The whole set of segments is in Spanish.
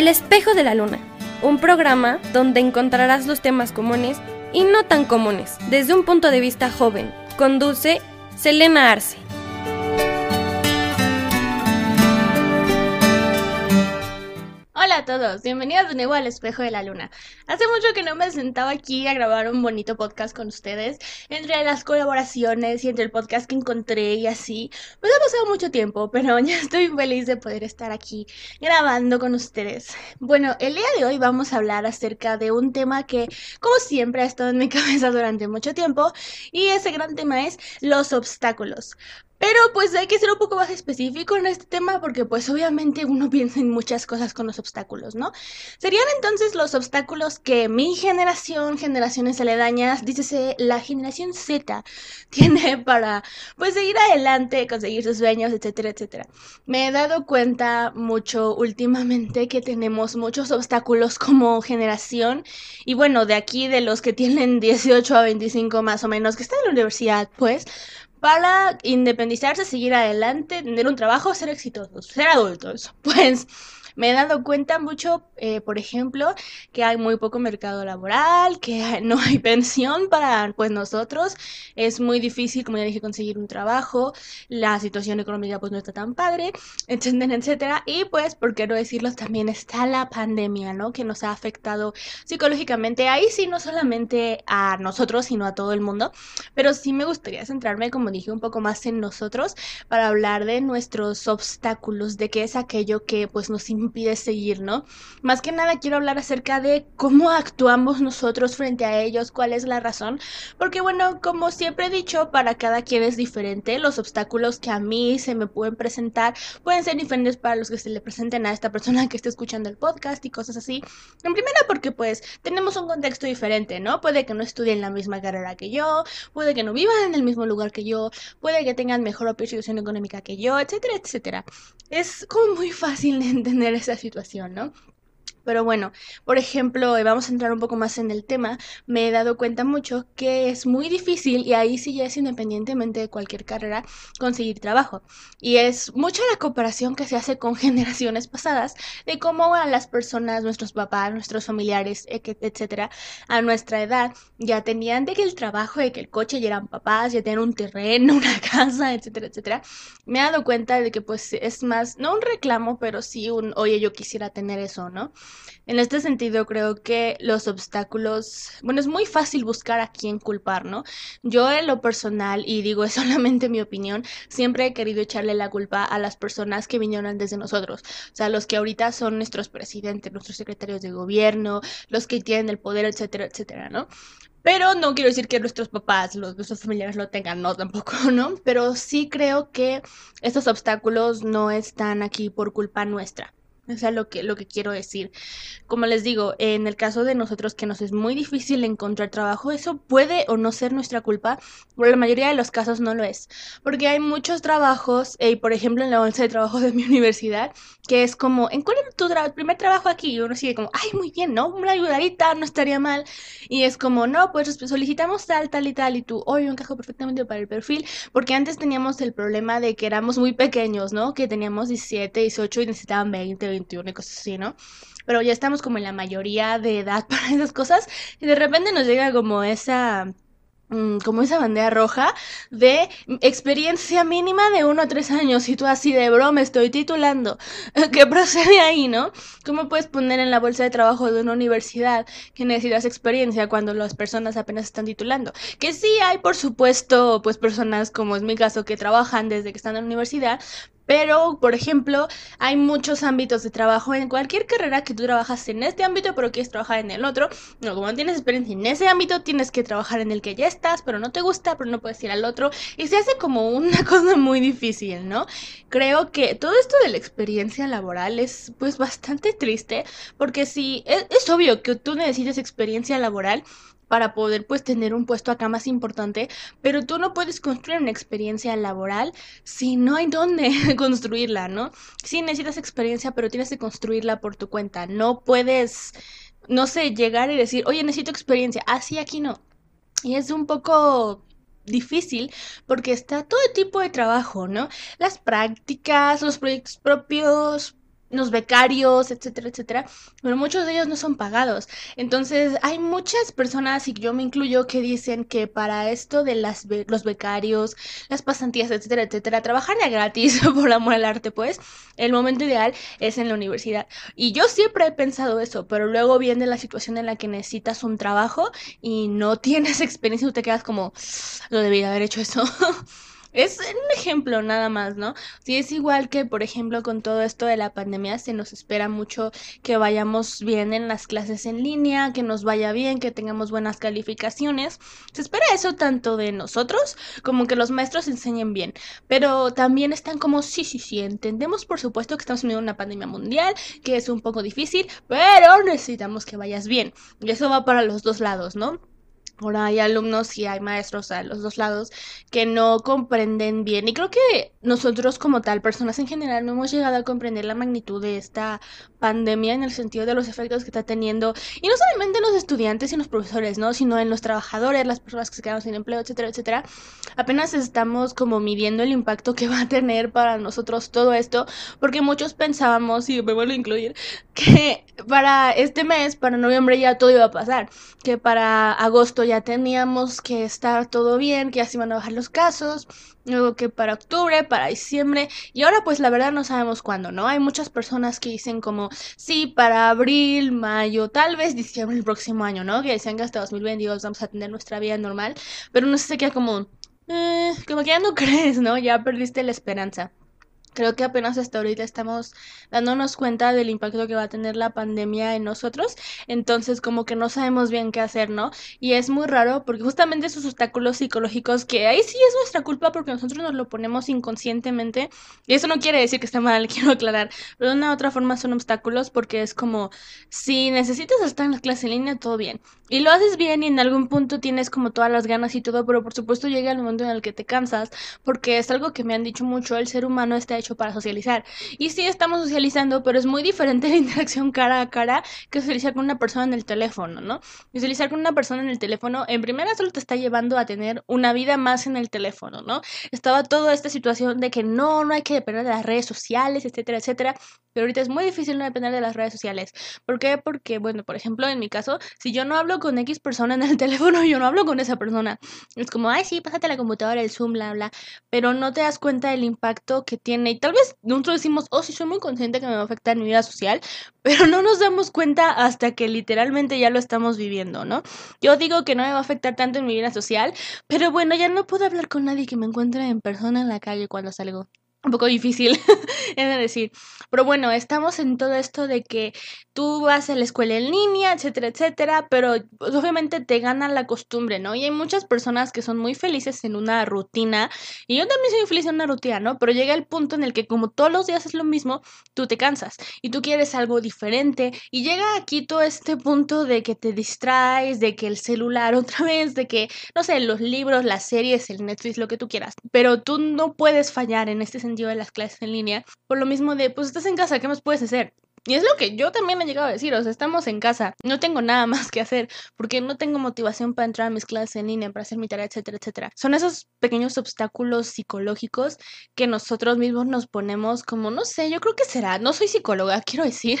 El espejo de la luna, un programa donde encontrarás los temas comunes y no tan comunes desde un punto de vista joven. Conduce Selena Arce. A todos, bienvenidos de nuevo al Espejo de la Luna. Hace mucho que no me sentaba aquí a grabar un bonito podcast con ustedes, entre las colaboraciones y entre el podcast que encontré y así. Pues ha pasado mucho tiempo, pero ya estoy feliz de poder estar aquí grabando con ustedes. Bueno, el día de hoy vamos a hablar acerca de un tema que, como siempre, ha estado en mi cabeza durante mucho tiempo y ese gran tema es los obstáculos. Pero pues hay que ser un poco más específico en este tema porque pues obviamente uno piensa en muchas cosas con los obstáculos, ¿no? Serían entonces los obstáculos que mi generación, generaciones aledañas, dícese la generación Z, tiene para pues seguir adelante, conseguir sus sueños, etcétera, etcétera. Me he dado cuenta mucho últimamente que tenemos muchos obstáculos como generación y bueno, de aquí de los que tienen 18 a 25 más o menos, que están en la universidad, pues para independizarse, seguir adelante, tener un trabajo, ser exitosos, ser adultos. Pues me he dado cuenta mucho, eh, por ejemplo, que hay muy poco mercado laboral, que no hay pensión para pues nosotros, es muy difícil, como ya dije, conseguir un trabajo, la situación económica pues no está tan padre, etcétera, etcétera, y pues, por qué no decirlo, también está la pandemia, ¿no? Que nos ha afectado psicológicamente, ahí sí, no solamente a nosotros, sino a todo el mundo, pero sí me gustaría centrarme, como dije, un poco más en nosotros para hablar de nuestros obstáculos, de qué es aquello que pues nos impide seguir, ¿no? Más que nada quiero hablar acerca de cómo actuamos nosotros frente a ellos, cuál es la razón, porque bueno, como siempre he dicho, para cada quien es diferente, los obstáculos que a mí se me pueden presentar pueden ser diferentes para los que se le presenten a esta persona que esté escuchando el podcast y cosas así. En primera porque pues tenemos un contexto diferente, ¿no? Puede que no estudien la misma carrera que yo, puede que no vivan en el mismo lugar que yo, puede que tengan mejor situación económica que yo, etcétera, etcétera. Es como muy fácil de entender esa situación, ¿no? Pero bueno, por ejemplo, eh, vamos a entrar un poco más en el tema, me he dado cuenta mucho que es muy difícil, y ahí sí ya es independientemente de cualquier carrera, conseguir trabajo. Y es mucha la comparación que se hace con generaciones pasadas de cómo a las personas, nuestros papás, nuestros familiares, etcétera, a nuestra edad, ya tenían de que el trabajo, de que el coche ya eran papás, ya tenían un terreno, una casa, etcétera, etcétera. Me he dado cuenta de que pues es más, no un reclamo, pero sí un, oye, yo quisiera tener eso, ¿no? En este sentido, creo que los obstáculos, bueno, es muy fácil buscar a quién culpar, ¿no? Yo en lo personal, y digo es solamente mi opinión, siempre he querido echarle la culpa a las personas que vinieron antes de nosotros, o sea, los que ahorita son nuestros presidentes, nuestros secretarios de gobierno, los que tienen el poder, etcétera, etcétera, ¿no? Pero no quiero decir que nuestros papás, los, nuestros familiares lo tengan, no tampoco, ¿no? Pero sí creo que estos obstáculos no están aquí por culpa nuestra. O sea, lo que, lo que quiero decir. Como les digo, en el caso de nosotros que nos es muy difícil encontrar trabajo, eso puede o no ser nuestra culpa, pero la mayoría de los casos no lo es. Porque hay muchos trabajos, y por ejemplo en la bolsa de trabajo de mi universidad, que es como, ¿en cuál es tu primer trabajo aquí? Y uno sigue como, ay, muy bien, ¿no? Una ayudadita, no estaría mal. Y es como, no, pues solicitamos tal, tal y tal, y tú, hoy encajo perfectamente para el perfil, porque antes teníamos el problema de que éramos muy pequeños, ¿no? Que teníamos 17, 18 y necesitaban 20, 21 y cosas así, ¿no? Pero ya estamos como en la mayoría de edad para esas cosas y de repente nos llega como esa mm, como esa bandera roja de experiencia mínima de uno a tres años y tú así de bro me estoy titulando ¿qué procede ahí no? ¿cómo puedes poner en la bolsa de trabajo de una universidad que necesitas experiencia cuando las personas apenas están titulando? que sí hay por supuesto pues personas como es mi caso que trabajan desde que están en la universidad pero, por ejemplo, hay muchos ámbitos de trabajo en cualquier carrera que tú trabajas en este ámbito, pero quieres trabajar en el otro. No, como no tienes experiencia en ese ámbito, tienes que trabajar en el que ya estás, pero no te gusta, pero no puedes ir al otro. Y se hace como una cosa muy difícil, ¿no? Creo que todo esto de la experiencia laboral es pues bastante triste, porque si es, es obvio que tú necesitas experiencia laboral, para poder pues tener un puesto acá más importante, pero tú no puedes construir una experiencia laboral si no hay dónde construirla, ¿no? Sí necesitas experiencia, pero tienes que construirla por tu cuenta. No puedes, no sé, llegar y decir, oye, necesito experiencia. Así ah, aquí no. Y es un poco difícil porque está todo tipo de trabajo, ¿no? Las prácticas, los proyectos propios, los becarios, etcétera, etcétera, pero muchos de ellos no son pagados. Entonces, hay muchas personas, y yo me incluyo, que dicen que para esto de las los becarios, las pasantías, etcétera, etcétera, trabajar ya gratis por amor al arte, pues, el momento ideal es en la universidad. Y yo siempre he pensado eso, pero luego viene la situación en la que necesitas un trabajo y no tienes experiencia y te quedas como, lo debí haber hecho eso. Es un ejemplo nada más, ¿no? Si es igual que, por ejemplo, con todo esto de la pandemia, se nos espera mucho que vayamos bien en las clases en línea, que nos vaya bien, que tengamos buenas calificaciones. Se espera eso tanto de nosotros como que los maestros enseñen bien. Pero también están como, sí, sí, sí, entendemos por supuesto que estamos en una pandemia mundial, que es un poco difícil, pero necesitamos que vayas bien. Y eso va para los dos lados, ¿no? Ahora hay alumnos y hay maestros a los dos lados que no comprenden bien. Y creo que nosotros como tal, personas en general, no hemos llegado a comprender la magnitud de esta pandemia en el sentido de los efectos que está teniendo. Y no solamente en los estudiantes y en los profesores, ¿no? Sino en los trabajadores, las personas que se quedaron sin empleo, etcétera, etcétera. Apenas estamos como midiendo el impacto que va a tener para nosotros todo esto. Porque muchos pensábamos, y me vuelvo a incluir, que para este mes, para noviembre ya todo iba a pasar. Que para agosto ya teníamos que estar todo bien, que ya se iban a bajar los casos, luego que para octubre, para diciembre, y ahora pues la verdad no sabemos cuándo, ¿no? Hay muchas personas que dicen como, sí, para abril, mayo, tal vez diciembre el próximo año, ¿no? Que decían que hasta 2022 vamos a tener nuestra vida normal, pero no sé, se queda como, eh, como que ya no crees, ¿no? Ya perdiste la esperanza. Creo que apenas hasta ahorita estamos dándonos cuenta del impacto que va a tener la pandemia en nosotros, entonces como que no sabemos bien qué hacer, ¿no? Y es muy raro porque justamente esos obstáculos psicológicos que ahí sí es nuestra culpa porque nosotros nos lo ponemos inconscientemente, y eso no quiere decir que esté mal, quiero aclarar, pero de una u otra forma son obstáculos porque es como si necesitas estar en la clase en línea, todo bien, y lo haces bien y en algún punto tienes como todas las ganas y todo, pero por supuesto llega el momento en el que te cansas, porque es algo que me han dicho mucho, el ser humano está hecho para socializar. Y sí estamos socializando, pero es muy diferente la interacción cara a cara que socializar con una persona en el teléfono, ¿no? Socializar con una persona en el teléfono, en primera solo te está llevando a tener una vida más en el teléfono, ¿no? Estaba toda esta situación de que no, no hay que depender de las redes sociales, etcétera, etcétera. Pero ahorita es muy difícil no depender de las redes sociales. ¿Por qué? Porque, bueno, por ejemplo, en mi caso, si yo no hablo con X persona en el teléfono, yo no hablo con esa persona. Es como, ay, sí, pásate la computadora, el Zoom, bla, bla. Pero no te das cuenta del impacto que tiene. Y tal vez nosotros decimos, oh, sí, soy muy consciente que me va a afectar en mi vida social, pero no nos damos cuenta hasta que literalmente ya lo estamos viviendo, ¿no? Yo digo que no me va a afectar tanto en mi vida social, pero bueno, ya no puedo hablar con nadie que me encuentre en persona en la calle cuando salgo un poco difícil, es decir. Pero bueno, estamos en todo esto de que tú vas a la escuela en línea, etcétera, etcétera, pero pues, obviamente te gana la costumbre, ¿no? Y hay muchas personas que son muy felices en una rutina, y yo también soy feliz en una rutina, ¿no? Pero llega el punto en el que como todos los días es lo mismo, tú te cansas y tú quieres algo diferente, y llega aquí todo este punto de que te distraes, de que el celular otra vez, de que, no sé, los libros, las series, el Netflix, lo que tú quieras, pero tú no puedes fallar en este sentido de las clases en línea, por lo mismo de, pues estás en casa, ¿qué más puedes hacer? Y es lo que yo también he llegado a decir, o sea, estamos en casa, no tengo nada más que hacer, porque no tengo motivación para entrar a mis clases en línea, para hacer mi tarea, etcétera, etcétera. Son esos pequeños obstáculos psicológicos que nosotros mismos nos ponemos como, no sé, yo creo que será, no soy psicóloga, quiero decir,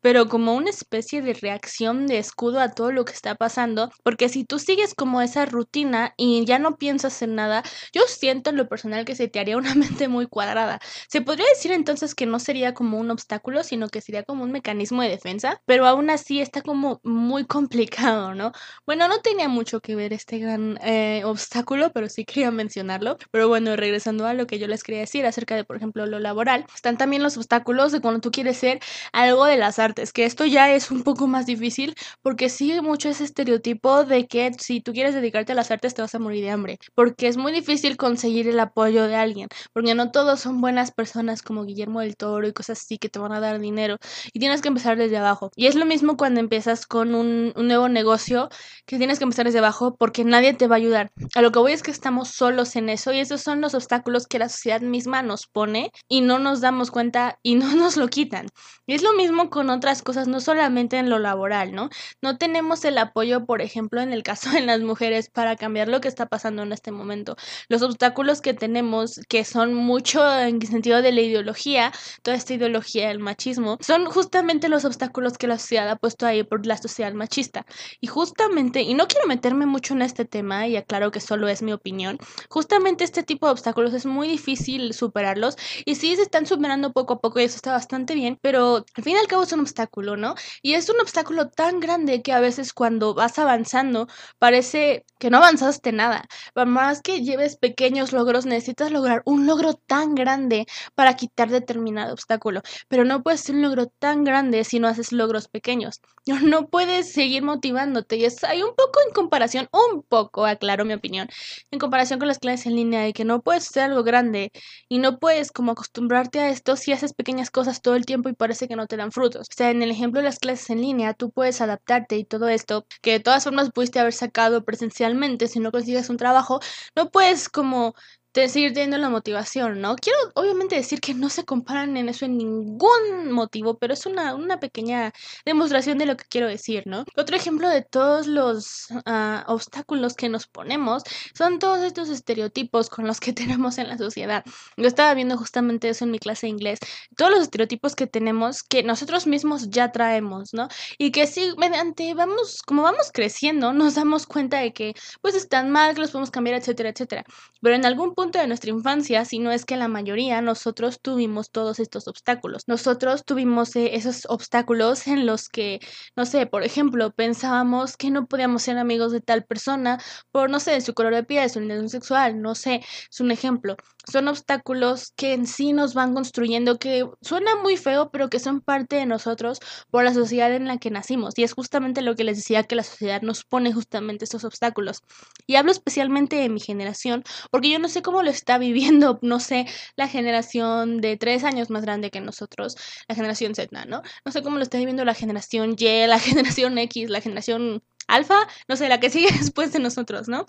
pero como una especie de reacción de escudo a todo lo que está pasando, porque si tú sigues como esa rutina y ya no piensas en nada, yo siento en lo personal que se te haría una mente muy cuadrada. Se podría decir entonces que no sería como un obstáculo, sino que sería como un mecanismo de defensa, pero aún así está como muy complicado, ¿no? Bueno, no tenía mucho que ver este gran eh, obstáculo, pero sí quería mencionarlo. Pero bueno, regresando a lo que yo les quería decir acerca de, por ejemplo, lo laboral, están también los obstáculos de cuando tú quieres ser algo de las artes, que esto ya es un poco más difícil porque sigue mucho ese estereotipo de que si tú quieres dedicarte a las artes te vas a morir de hambre, porque es muy difícil conseguir el apoyo de alguien, porque no todos son buenas personas como Guillermo del Toro y cosas así que te van a dar dinero, y tienes que empezar desde abajo. Y es lo mismo cuando empiezas con un, un nuevo negocio, que tienes que empezar desde abajo porque nadie te va a ayudar. A lo que voy es que estamos solos en eso y esos son los obstáculos que la sociedad misma nos pone y no nos damos cuenta y no nos lo quitan. Y es lo mismo con otras cosas, no solamente en lo laboral, ¿no? No tenemos el apoyo, por ejemplo, en el caso de las mujeres para cambiar lo que está pasando en este momento. Los obstáculos que tenemos, que son mucho en sentido de la ideología, toda esta ideología del machismo, son justamente los obstáculos que la sociedad ha puesto ahí por la sociedad machista. Y justamente, y no quiero meterme mucho en este tema, y aclaro que solo es mi opinión, justamente este tipo de obstáculos es muy difícil superarlos y sí se están superando poco a poco y eso está bastante bien, pero al fin y al cabo es un obstáculo, ¿no? Y es un obstáculo tan grande que a veces cuando vas avanzando parece que no avanzaste nada. Por más que lleves pequeños logros, necesitas lograr un logro tan grande para quitar determinado obstáculo, pero no puedes hacer un logro tan grande si no haces logros pequeños. No puedes seguir motivándote y es hay un poco en comparación, un poco, aclaro mi opinión, en comparación con las clases en línea de que no puedes hacer algo grande y no puedes como acostumbrarte a esto si haces pequeñas cosas todo el tiempo y parece que no te dan frutos. O sea, en el ejemplo de las clases en línea, tú puedes adaptarte y todo esto, que de todas formas pudiste haber sacado presencialmente si no consigues un trabajo, no puedes como de seguir teniendo la motivación, ¿no? Quiero obviamente decir que no se comparan en eso en ningún motivo, pero es una, una pequeña demostración de lo que quiero decir, ¿no? Otro ejemplo de todos los ah, obstáculos que nos ponemos son todos estos estereotipos con los que tenemos en la sociedad. Yo estaba viendo justamente eso en mi clase de inglés, todos los estereotipos que tenemos que nosotros mismos ya traemos, ¿no? Y que sí, mediante vamos, como vamos creciendo, nos damos cuenta de que pues están mal, que los podemos cambiar, etcétera, etcétera. Pero en algún de nuestra infancia, si no es que la mayoría, nosotros tuvimos todos estos obstáculos. Nosotros tuvimos eh, esos obstáculos en los que, no sé, por ejemplo, pensábamos que no podíamos ser amigos de tal persona por, no sé, su color de piel, su orientación sexual, no sé, es un ejemplo. Son obstáculos que en sí nos van construyendo, que suena muy feo, pero que son parte de nosotros por la sociedad en la que nacimos. Y es justamente lo que les decía que la sociedad nos pone justamente estos obstáculos. Y hablo especialmente de mi generación, porque yo no sé cómo lo está viviendo, no sé, la generación de tres años más grande que nosotros, la generación Z, ¿no? No sé cómo lo está viviendo la generación Y, la generación X, la generación alfa, no sé, la que sigue después de nosotros, ¿no?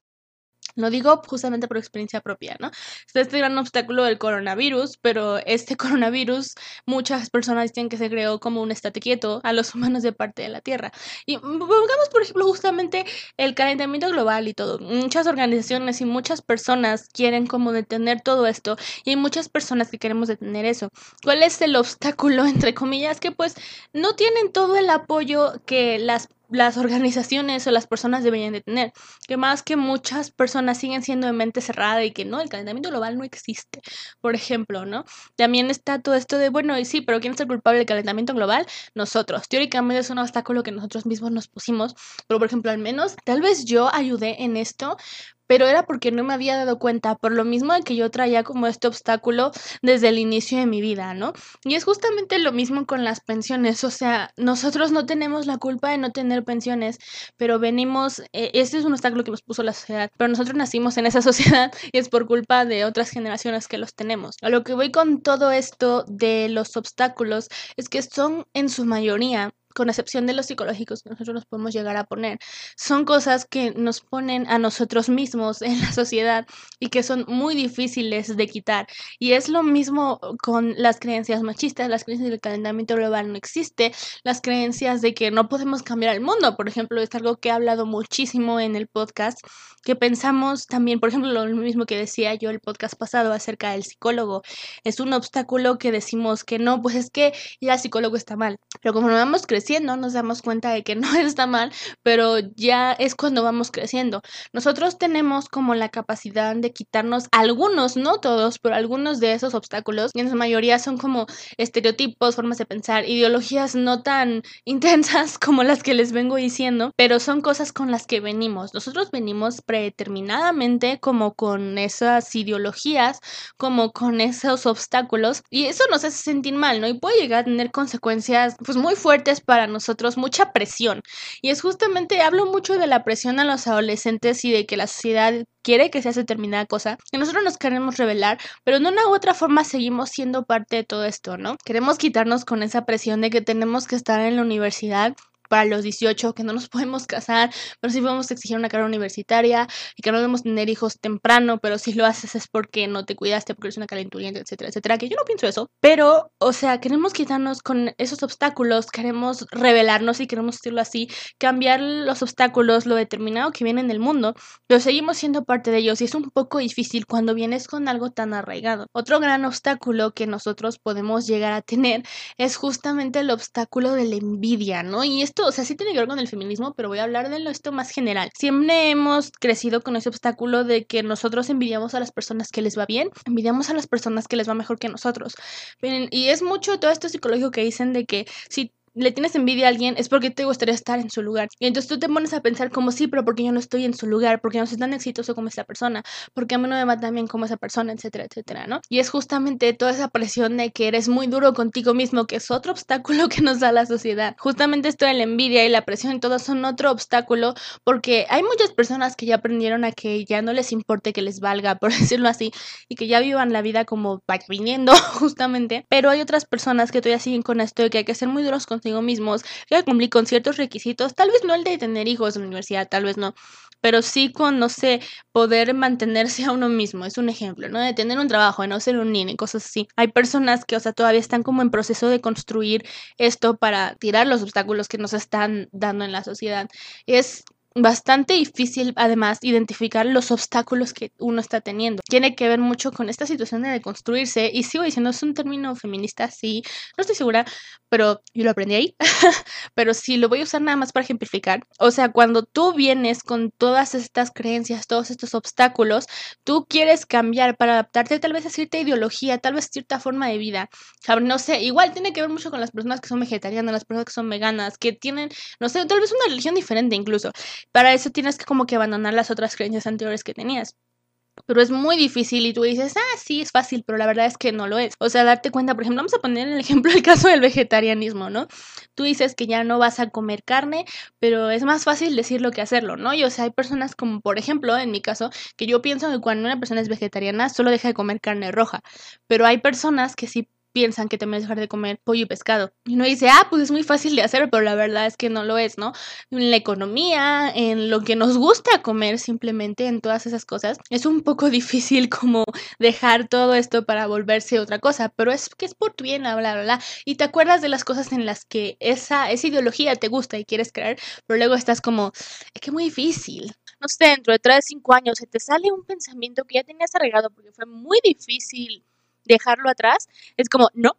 Lo digo justamente por experiencia propia, ¿no? Este gran obstáculo del coronavirus, pero este coronavirus muchas personas dicen que se creó como un estate quieto a los humanos de parte de la Tierra. Y pongamos, por ejemplo, justamente el calentamiento global y todo. Muchas organizaciones y muchas personas quieren como detener todo esto y hay muchas personas que queremos detener eso. ¿Cuál es el obstáculo, entre comillas? Que pues no tienen todo el apoyo que las las organizaciones o las personas deberían de tener. Que más que muchas personas siguen siendo de mente cerrada y que no, el calentamiento global no existe, por ejemplo, ¿no? También está todo esto de, bueno, y sí, pero ¿quién es el culpable del calentamiento global? Nosotros. Teóricamente es un obstáculo que nosotros mismos nos pusimos, pero por ejemplo, al menos, tal vez yo ayudé en esto pero era porque no me había dado cuenta, por lo mismo de que yo traía como este obstáculo desde el inicio de mi vida, ¿no? Y es justamente lo mismo con las pensiones, o sea, nosotros no tenemos la culpa de no tener pensiones, pero venimos, eh, este es un obstáculo que nos puso la sociedad, pero nosotros nacimos en esa sociedad y es por culpa de otras generaciones que los tenemos. A lo que voy con todo esto de los obstáculos es que son en su mayoría con excepción de los psicológicos que nosotros nos podemos llegar a poner, son cosas que nos ponen a nosotros mismos en la sociedad y que son muy difíciles de quitar. Y es lo mismo con las creencias machistas, las creencias del calentamiento global no existe, las creencias de que no podemos cambiar el mundo, por ejemplo, es algo que he hablado muchísimo en el podcast, que pensamos también, por ejemplo, lo mismo que decía yo el podcast pasado acerca del psicólogo, es un obstáculo que decimos que no, pues es que ya el psicólogo está mal, pero como no vamos creciendo, nos damos cuenta de que no está mal, pero ya es cuando vamos creciendo. Nosotros tenemos como la capacidad de quitarnos algunos, no todos, pero algunos de esos obstáculos, y en su mayoría son como estereotipos, formas de pensar, ideologías no tan intensas como las que les vengo diciendo, pero son cosas con las que venimos. Nosotros venimos predeterminadamente como con esas ideologías, como con esos obstáculos, y eso nos hace sentir mal, ¿no? Y puede llegar a tener consecuencias pues muy fuertes para nosotros mucha presión. Y es justamente, hablo mucho de la presión a los adolescentes y de que la sociedad quiere que se hace determinada cosa, que nosotros nos queremos revelar, pero de una u otra forma seguimos siendo parte de todo esto, ¿no? Queremos quitarnos con esa presión de que tenemos que estar en la universidad para los 18, que no nos podemos casar, pero sí podemos exigir una carrera universitaria y que no debemos tener hijos temprano, pero si lo haces es porque no te cuidaste, porque eres una calenturienta, etcétera, etcétera, que yo no pienso eso, pero, o sea, queremos quitarnos con esos obstáculos, queremos revelarnos y queremos decirlo así, cambiar los obstáculos, lo determinado que viene en el mundo, pero seguimos siendo parte de ellos y es un poco difícil cuando vienes con algo tan arraigado. Otro gran obstáculo que nosotros podemos llegar a tener es justamente el obstáculo de la envidia, ¿no? Y esto o sea, sí tiene que ver con el feminismo, pero voy a hablar de esto más general. Siempre hemos crecido con ese obstáculo de que nosotros envidiamos a las personas que les va bien, envidiamos a las personas que les va mejor que nosotros. Y es mucho todo esto psicológico que dicen de que si le tienes envidia a alguien es porque te gustaría estar en su lugar. Y entonces tú te pones a pensar como sí, pero porque yo no estoy en su lugar, porque no soy tan exitoso como esa persona, porque a mí no me va tan bien como esa persona, etcétera, etcétera, ¿no? Y es justamente toda esa presión de que eres muy duro contigo mismo, que es otro obstáculo que nos da la sociedad. Justamente esto de la envidia y la presión y todo son otro obstáculo porque hay muchas personas que ya aprendieron a que ya no les importe que les valga, por decirlo así, y que ya vivan la vida como vaya viniendo, justamente. Pero hay otras personas que todavía siguen con esto de que hay que ser muy duros con consigo mismos, que cumplir con ciertos requisitos, tal vez no el de tener hijos en la universidad, tal vez no, pero sí con, no sé, poder mantenerse a uno mismo, es un ejemplo, ¿no? De tener un trabajo, de no ser un niño cosas así. Hay personas que, o sea, todavía están como en proceso de construir esto para tirar los obstáculos que nos están dando en la sociedad. Es bastante difícil además identificar los obstáculos que uno está teniendo. Tiene que ver mucho con esta situación de deconstruirse y sigo diciendo es un término feminista, sí, no estoy segura, pero yo lo aprendí ahí, pero sí lo voy a usar nada más para ejemplificar. O sea, cuando tú vienes con todas estas creencias, todos estos obstáculos, tú quieres cambiar para adaptarte tal vez a cierta ideología, tal vez cierta forma de vida. No sé, igual tiene que ver mucho con las personas que son vegetarianas, las personas que son veganas, que tienen, no sé, tal vez una religión diferente incluso. Para eso tienes que como que abandonar las otras creencias anteriores que tenías pero es muy difícil y tú dices, ah, sí, es fácil, pero la verdad es que no lo es. O sea, darte cuenta, por ejemplo, vamos a poner el ejemplo el caso del vegetarianismo, ¿no? Tú dices que ya no vas a comer carne, pero es más fácil decirlo que hacerlo, ¿no? Y o sea, hay personas como, por ejemplo, en mi caso, que yo pienso que cuando una persona es vegetariana solo deja de comer carne roja, pero hay personas que sí piensan que te mereces dejar de comer pollo y pescado. Y uno dice, ah, pues es muy fácil de hacer, pero la verdad es que no lo es, ¿no? En la economía, en lo que nos gusta comer simplemente, en todas esas cosas, es un poco difícil como dejar todo esto para volverse otra cosa, pero es que es por tu bien, bla, bla, bla. Y te acuerdas de las cosas en las que esa, esa ideología te gusta y quieres creer, pero luego estás como, es que es muy difícil. No sé, dentro de 3, 5 años se te sale un pensamiento que ya tenías arreglado porque fue muy difícil dejarlo atrás, es como, no,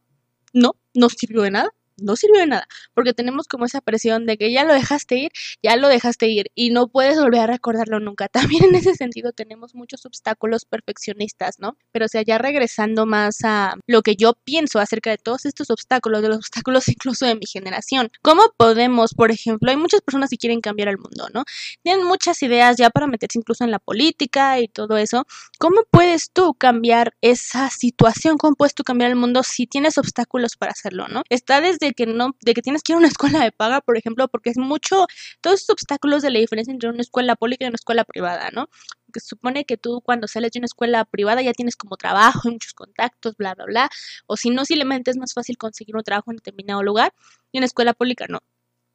no, no sirvió de nada no sirvió de nada, porque tenemos como esa presión de que ya lo dejaste ir, ya lo dejaste ir y no puedes volver a recordarlo nunca. También en ese sentido tenemos muchos obstáculos perfeccionistas, ¿no? Pero o sea, ya regresando más a lo que yo pienso acerca de todos estos obstáculos, de los obstáculos incluso de mi generación. ¿Cómo podemos, por ejemplo, hay muchas personas que quieren cambiar el mundo, ¿no? Tienen muchas ideas ya para meterse incluso en la política y todo eso. ¿Cómo puedes tú cambiar esa situación? ¿Cómo puedes tú cambiar el mundo si tienes obstáculos para hacerlo, ¿no? Está desde de que no, de que tienes que ir a una escuela de paga, por ejemplo, porque es mucho, todos estos obstáculos de la diferencia entre una escuela pública y una escuela privada, ¿no? Que supone que tú cuando sales de una escuela privada ya tienes como trabajo y muchos contactos, bla, bla, bla, o si no, simplemente es más fácil conseguir un trabajo en determinado lugar, y en escuela pública no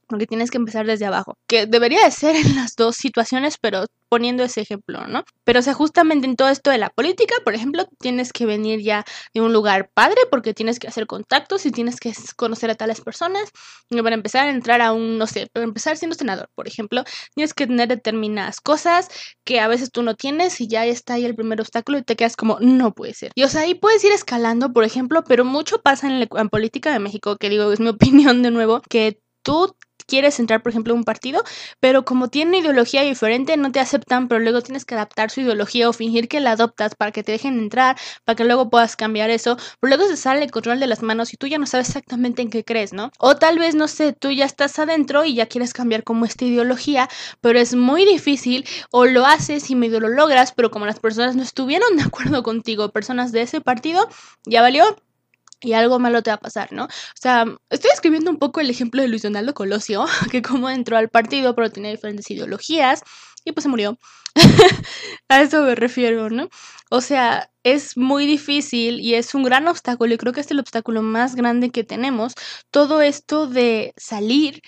porque tienes que empezar desde abajo, que debería de ser en las dos situaciones, pero poniendo ese ejemplo, ¿no? Pero o sea, justamente en todo esto de la política, por ejemplo, tienes que venir ya de un lugar padre porque tienes que hacer contactos y tienes que conocer a tales personas. Y para empezar a entrar a un, no sé, para empezar siendo senador, por ejemplo, tienes que tener determinadas cosas que a veces tú no tienes y ya está ahí el primer obstáculo y te quedas como, no puede ser. Y o sea, ahí puedes ir escalando, por ejemplo, pero mucho pasa en la en política de México, que digo, es mi opinión de nuevo, que tú quieres entrar, por ejemplo, a un partido, pero como tiene ideología diferente, no te aceptan, pero luego tienes que adaptar su ideología o fingir que la adoptas para que te dejen entrar, para que luego puedas cambiar eso, pero luego se sale el control de las manos y tú ya no sabes exactamente en qué crees, ¿no? O tal vez, no sé, tú ya estás adentro y ya quieres cambiar como esta ideología, pero es muy difícil, o lo haces y medio lo logras, pero como las personas no estuvieron de acuerdo contigo, personas de ese partido, ya valió, y algo malo te va a pasar, ¿no? O sea, estoy escribiendo un poco el ejemplo de Luis Donaldo Colosio, que como entró al partido, pero tenía diferentes ideologías y pues se murió. a eso me refiero, ¿no? O sea, es muy difícil y es un gran obstáculo y creo que es el obstáculo más grande que tenemos, todo esto de salir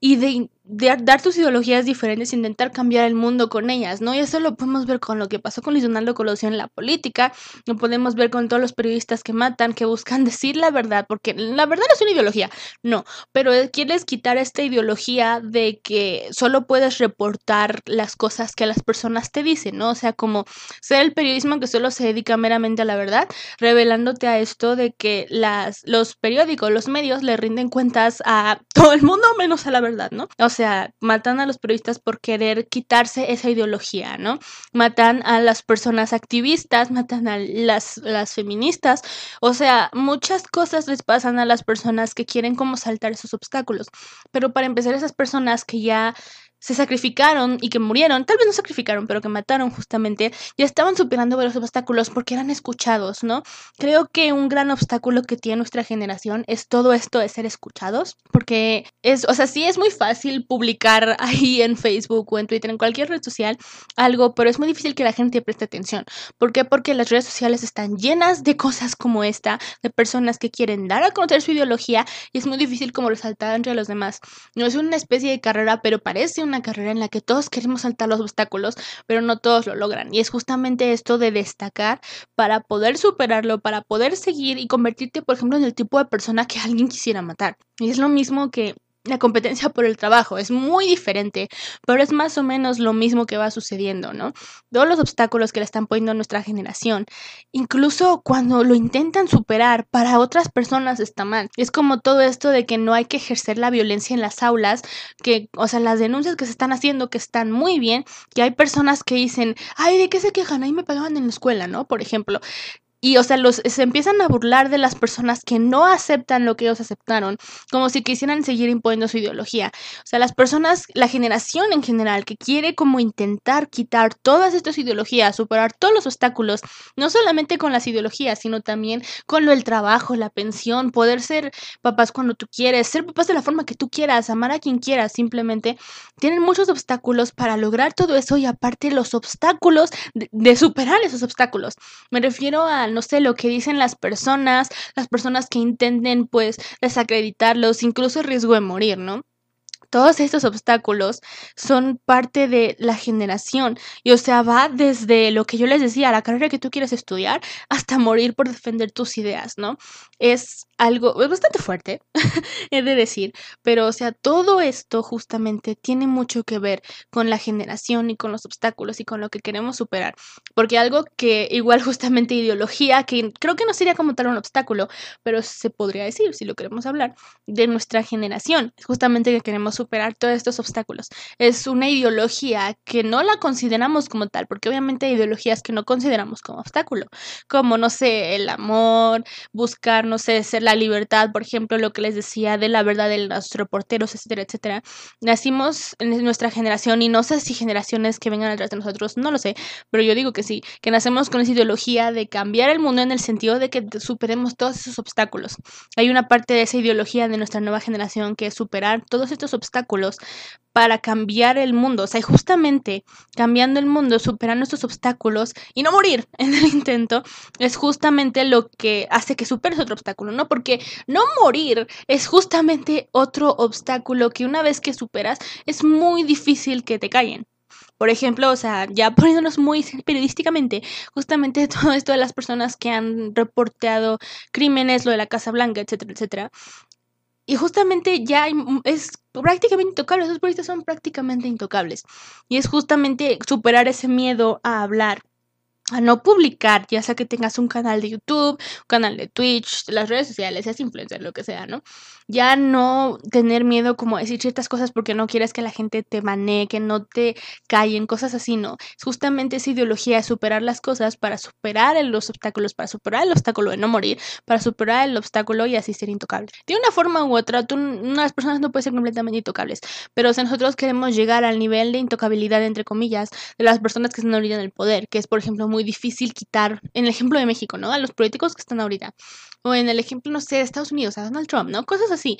y de de dar tus ideologías diferentes e intentar cambiar el mundo con ellas, ¿no? Y eso lo podemos ver con lo que pasó con Luis Donaldo Colosio en la política, lo podemos ver con todos los periodistas que matan, que buscan decir la verdad, porque la verdad no es una ideología, no, pero quieres quitar esta ideología de que solo puedes reportar las cosas que las personas te dicen, ¿no? O sea, como ser el periodismo que solo se dedica meramente a la verdad, revelándote a esto de que las, los periódicos, los medios le rinden cuentas a todo el mundo menos a la verdad, ¿no? O sea, matan a los periodistas por querer quitarse esa ideología, ¿no? Matan a las personas activistas, matan a las, las feministas, o sea, muchas cosas les pasan a las personas que quieren como saltar esos obstáculos. Pero para empezar, esas personas que ya se sacrificaron y que murieron, tal vez no sacrificaron, pero que mataron justamente, ya estaban superando varios obstáculos porque eran escuchados, ¿no? Creo que un gran obstáculo que tiene nuestra generación es todo esto de ser escuchados, porque es, o sea, sí es muy fácil publicar ahí en Facebook o en Twitter, en cualquier red social, algo, pero es muy difícil que la gente preste atención. ¿Por qué? Porque las redes sociales están llenas de cosas como esta, de personas que quieren dar a conocer su ideología y es muy difícil como resaltar entre los demás. No es una especie de carrera, pero parece una carrera en la que todos queremos saltar los obstáculos, pero no todos lo logran. Y es justamente esto de destacar para poder superarlo, para poder seguir y convertirte, por ejemplo, en el tipo de persona que alguien quisiera matar. Y es lo mismo que la competencia por el trabajo es muy diferente, pero es más o menos lo mismo que va sucediendo, ¿no? Todos los obstáculos que le están poniendo a nuestra generación, incluso cuando lo intentan superar, para otras personas está mal. Es como todo esto de que no hay que ejercer la violencia en las aulas, que, o sea, las denuncias que se están haciendo que están muy bien, que hay personas que dicen, ay, ¿de qué se quejan? Ahí me pagaban en la escuela, ¿no? Por ejemplo, y, o sea, los, se empiezan a burlar de las personas que no aceptan lo que ellos aceptaron, como si quisieran seguir imponiendo su ideología. O sea, las personas, la generación en general, que quiere como intentar quitar todas estas ideologías, superar todos los obstáculos, no solamente con las ideologías, sino también con lo del trabajo, la pensión, poder ser papás cuando tú quieres, ser papás de la forma que tú quieras, amar a quien quieras, simplemente tienen muchos obstáculos para lograr todo eso y aparte los obstáculos de, de superar esos obstáculos. Me refiero a no sé, lo que dicen las personas, las personas que intenten pues desacreditarlos, incluso riesgo de morir, ¿no? Todos estos obstáculos son parte de la generación y o sea, va desde lo que yo les decía, la carrera que tú quieres estudiar, hasta morir por defender tus ideas, ¿no? Es algo es bastante fuerte, he de decir, pero o sea, todo esto justamente tiene mucho que ver con la generación y con los obstáculos y con lo que queremos superar, porque algo que igual justamente ideología, que creo que no sería como tal un obstáculo, pero se podría decir, si lo queremos hablar, de nuestra generación, justamente que queremos superar todos estos obstáculos. Es una ideología que no la consideramos como tal, porque obviamente hay ideologías que no consideramos como obstáculo, como, no sé, el amor, buscar, no sé, ser la libertad, por ejemplo, lo que les decía de la verdad de los reporteros, etcétera, etcétera. Nacimos en nuestra generación y no sé si generaciones que vengan atrás de nosotros, no lo sé, pero yo digo que sí, que nacemos con esa ideología de cambiar el mundo en el sentido de que superemos todos esos obstáculos. Hay una parte de esa ideología de nuestra nueva generación que es superar todos estos obstáculos para cambiar el mundo. O sea, justamente cambiando el mundo, superando estos obstáculos y no morir en el intento, es justamente lo que hace que superes otro obstáculo, ¿no? Porque no morir es justamente otro obstáculo que una vez que superas es muy difícil que te callen. Por ejemplo, o sea, ya poniéndonos muy periodísticamente, justamente todo esto de las personas que han reporteado crímenes, lo de la Casa Blanca, etcétera, etcétera, y justamente ya es prácticamente intocable, esos periodistas son prácticamente intocables. Y es justamente superar ese miedo a hablar a no publicar, ya sea que tengas un canal de YouTube, un canal de Twitch, las redes sociales, seas influencer, lo que sea, ¿no? Ya no tener miedo como decir ciertas cosas porque no quieres que la gente te manee, que no te callen, cosas así, ¿no? Justamente esa ideología de superar las cosas para superar los obstáculos, para superar el obstáculo de no morir, para superar el obstáculo y así ser intocable. De una forma u otra, tú, unas personas no pueden ser completamente intocables, pero si nosotros queremos llegar al nivel de intocabilidad, entre comillas, de las personas que están ahorita en el poder, que es, por ejemplo, muy difícil quitar, en el ejemplo de México, ¿no? A los políticos que están ahorita. o en el ejemplo, no sé, de Estados Unidos, a Donald Trump, ¿no? Cosas así.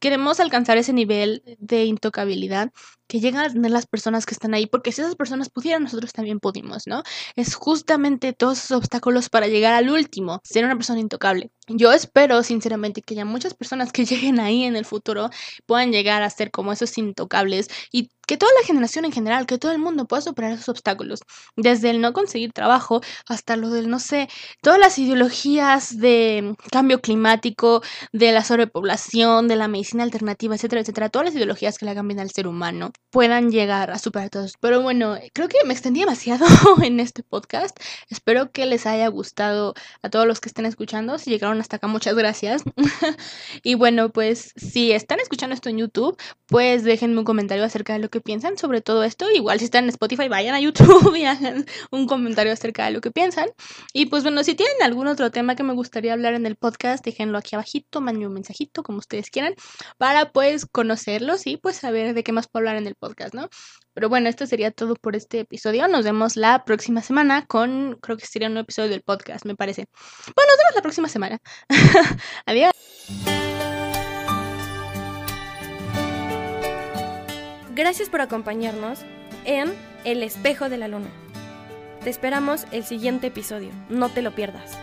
Queremos alcanzar ese nivel de intocabilidad que llegan a tener las personas que están ahí, porque si esas personas pudieran, nosotros también pudimos, ¿no? Es justamente todos esos obstáculos para llegar al último, ser una persona intocable. Yo espero, sinceramente, que haya muchas personas que lleguen ahí en el futuro puedan llegar a ser como esos intocables y que toda la generación en general, que todo el mundo pueda superar esos obstáculos, desde el no conseguir trabajo hasta lo del, no sé, todas las ideologías de cambio climático, de la sobrepoblación, de la medicina alternativa, etcétera, etcétera, todas las ideologías que le hagan bien al ser humano puedan llegar a superar todos. Pero bueno, creo que me extendí demasiado en este podcast. Espero que les haya gustado a todos los que estén escuchando. Si llegaron hasta acá, muchas gracias. y bueno, pues si están escuchando esto en YouTube, pues déjenme un comentario acerca de lo que piensan sobre todo esto. Igual si están en Spotify, vayan a YouTube y hagan un comentario acerca de lo que piensan. Y pues bueno, si tienen algún otro tema que me gustaría hablar en el podcast, déjenlo aquí abajito, manden un mensajito como ustedes quieran, para pues conocerlos y pues saber de qué más puedo hablar en el podcast, ¿no? Pero bueno, esto sería todo por este episodio. Nos vemos la próxima semana con, creo que sería un nuevo episodio del podcast, me parece. Bueno, nos vemos la próxima semana. Adiós. Gracias por acompañarnos en El espejo de la luna. Te esperamos el siguiente episodio. No te lo pierdas.